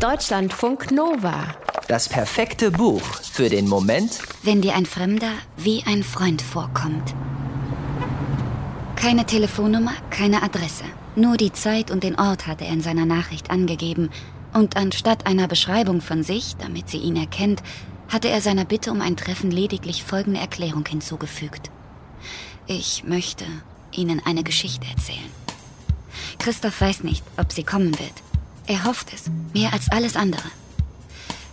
Deutschlandfunk Nova. Das perfekte Buch für den Moment, wenn dir ein Fremder wie ein Freund vorkommt. Keine Telefonnummer, keine Adresse. Nur die Zeit und den Ort hatte er in seiner Nachricht angegeben. Und anstatt einer Beschreibung von sich, damit sie ihn erkennt, hatte er seiner Bitte um ein Treffen lediglich folgende Erklärung hinzugefügt. Ich möchte Ihnen eine Geschichte erzählen. Christoph weiß nicht, ob sie kommen wird. Er hofft es, mehr als alles andere.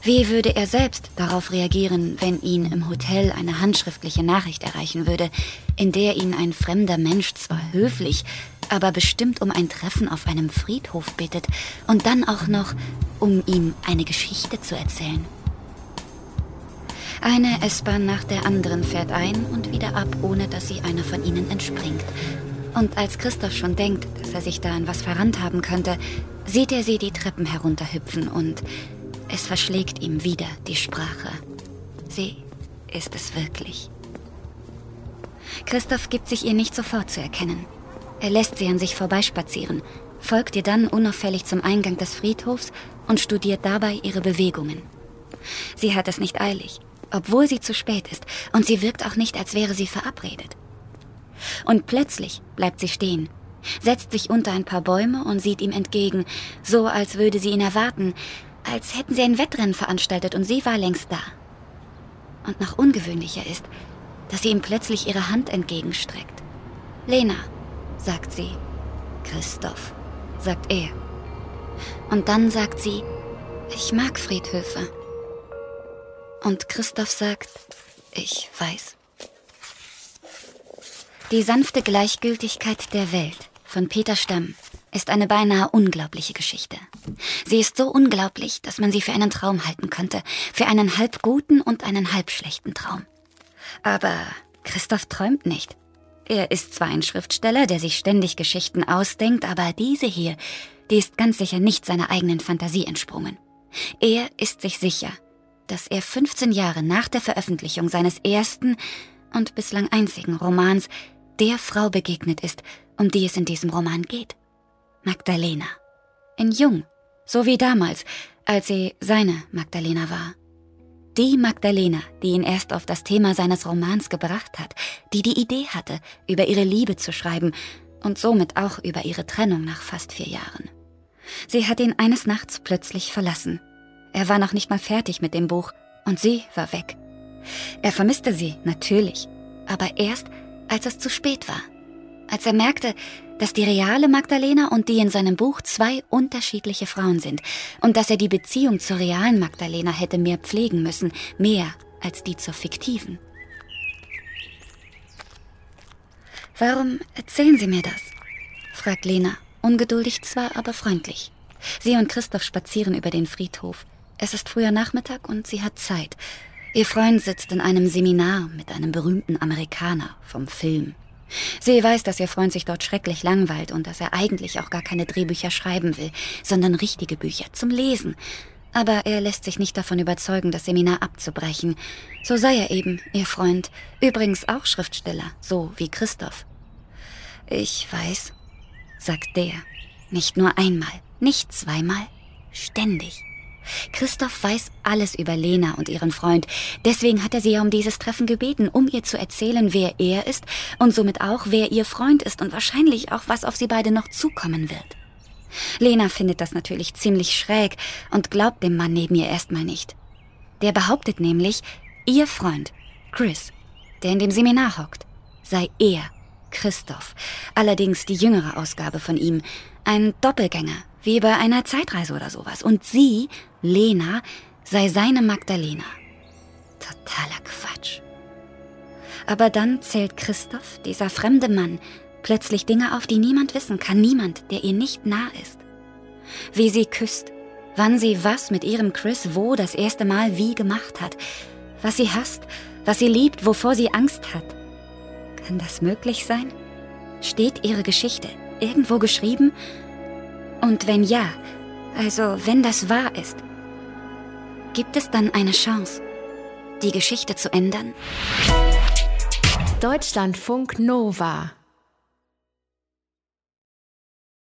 Wie würde er selbst darauf reagieren, wenn ihn im Hotel eine handschriftliche Nachricht erreichen würde, in der ihn ein fremder Mensch zwar höflich, aber bestimmt um ein Treffen auf einem Friedhof bittet und dann auch noch, um ihm eine Geschichte zu erzählen? Eine S-Bahn nach der anderen fährt ein und wieder ab, ohne dass sie einer von ihnen entspringt. Und als Christoph schon denkt, dass er sich da an was verrannt haben könnte, sieht er sie die Treppen herunterhüpfen und es verschlägt ihm wieder die Sprache. Sie ist es wirklich. Christoph gibt sich ihr nicht sofort zu erkennen. Er lässt sie an sich vorbeispazieren, folgt ihr dann unauffällig zum Eingang des Friedhofs und studiert dabei ihre Bewegungen. Sie hat es nicht eilig, obwohl sie zu spät ist, und sie wirkt auch nicht, als wäre sie verabredet. Und plötzlich bleibt sie stehen, setzt sich unter ein paar Bäume und sieht ihm entgegen, so als würde sie ihn erwarten, als hätten sie ein Wettrennen veranstaltet und sie war längst da. Und noch ungewöhnlicher ist, dass sie ihm plötzlich ihre Hand entgegenstreckt. Lena, sagt sie. Christoph, sagt er. Und dann sagt sie, ich mag Friedhöfe. Und Christoph sagt, ich weiß. Die sanfte Gleichgültigkeit der Welt von Peter Stamm ist eine beinahe unglaubliche Geschichte. Sie ist so unglaublich, dass man sie für einen Traum halten könnte, für einen halb guten und einen halb schlechten Traum. Aber Christoph träumt nicht. Er ist zwar ein Schriftsteller, der sich ständig Geschichten ausdenkt, aber diese hier, die ist ganz sicher nicht seiner eigenen Fantasie entsprungen. Er ist sich sicher, dass er 15 Jahre nach der Veröffentlichung seines ersten und bislang einzigen Romans der Frau begegnet ist, um die es in diesem Roman geht. Magdalena. In Jung, so wie damals, als sie seine Magdalena war. Die Magdalena, die ihn erst auf das Thema seines Romans gebracht hat, die die Idee hatte, über ihre Liebe zu schreiben und somit auch über ihre Trennung nach fast vier Jahren. Sie hat ihn eines Nachts plötzlich verlassen. Er war noch nicht mal fertig mit dem Buch und sie war weg. Er vermisste sie, natürlich, aber erst, als es zu spät war. Als er merkte, dass die reale Magdalena und die in seinem Buch zwei unterschiedliche Frauen sind und dass er die Beziehung zur realen Magdalena hätte mehr pflegen müssen, mehr als die zur fiktiven. Warum erzählen Sie mir das? fragt Lena, ungeduldig zwar, aber freundlich. Sie und Christoph spazieren über den Friedhof. Es ist früher Nachmittag und sie hat Zeit. Ihr Freund sitzt in einem Seminar mit einem berühmten Amerikaner vom Film. Sie weiß, dass ihr Freund sich dort schrecklich langweilt und dass er eigentlich auch gar keine Drehbücher schreiben will, sondern richtige Bücher zum Lesen. Aber er lässt sich nicht davon überzeugen, das Seminar abzubrechen. So sei er eben, ihr Freund, übrigens auch Schriftsteller, so wie Christoph. Ich weiß, sagt der, nicht nur einmal, nicht zweimal, ständig. Christoph weiß alles über Lena und ihren Freund. Deswegen hat er sie ja um dieses Treffen gebeten, um ihr zu erzählen, wer er ist und somit auch, wer ihr Freund ist und wahrscheinlich auch, was auf sie beide noch zukommen wird. Lena findet das natürlich ziemlich schräg und glaubt dem Mann neben ihr erstmal nicht. Der behauptet nämlich, ihr Freund, Chris, der in dem Seminar hockt, sei er, Christoph, allerdings die jüngere Ausgabe von ihm, ein Doppelgänger, wie bei einer Zeitreise oder sowas. Und sie, Lena, sei seine Magdalena. Totaler Quatsch. Aber dann zählt Christoph, dieser fremde Mann, plötzlich Dinge auf, die niemand wissen kann, niemand, der ihr nicht nah ist. Wie sie küsst, wann sie was mit ihrem Chris wo das erste Mal wie gemacht hat, was sie hasst, was sie liebt, wovor sie Angst hat. Kann das möglich sein? Steht ihre Geschichte irgendwo geschrieben und wenn ja, also wenn das wahr ist, gibt es dann eine Chance, die Geschichte zu ändern? Deutschlandfunk Nova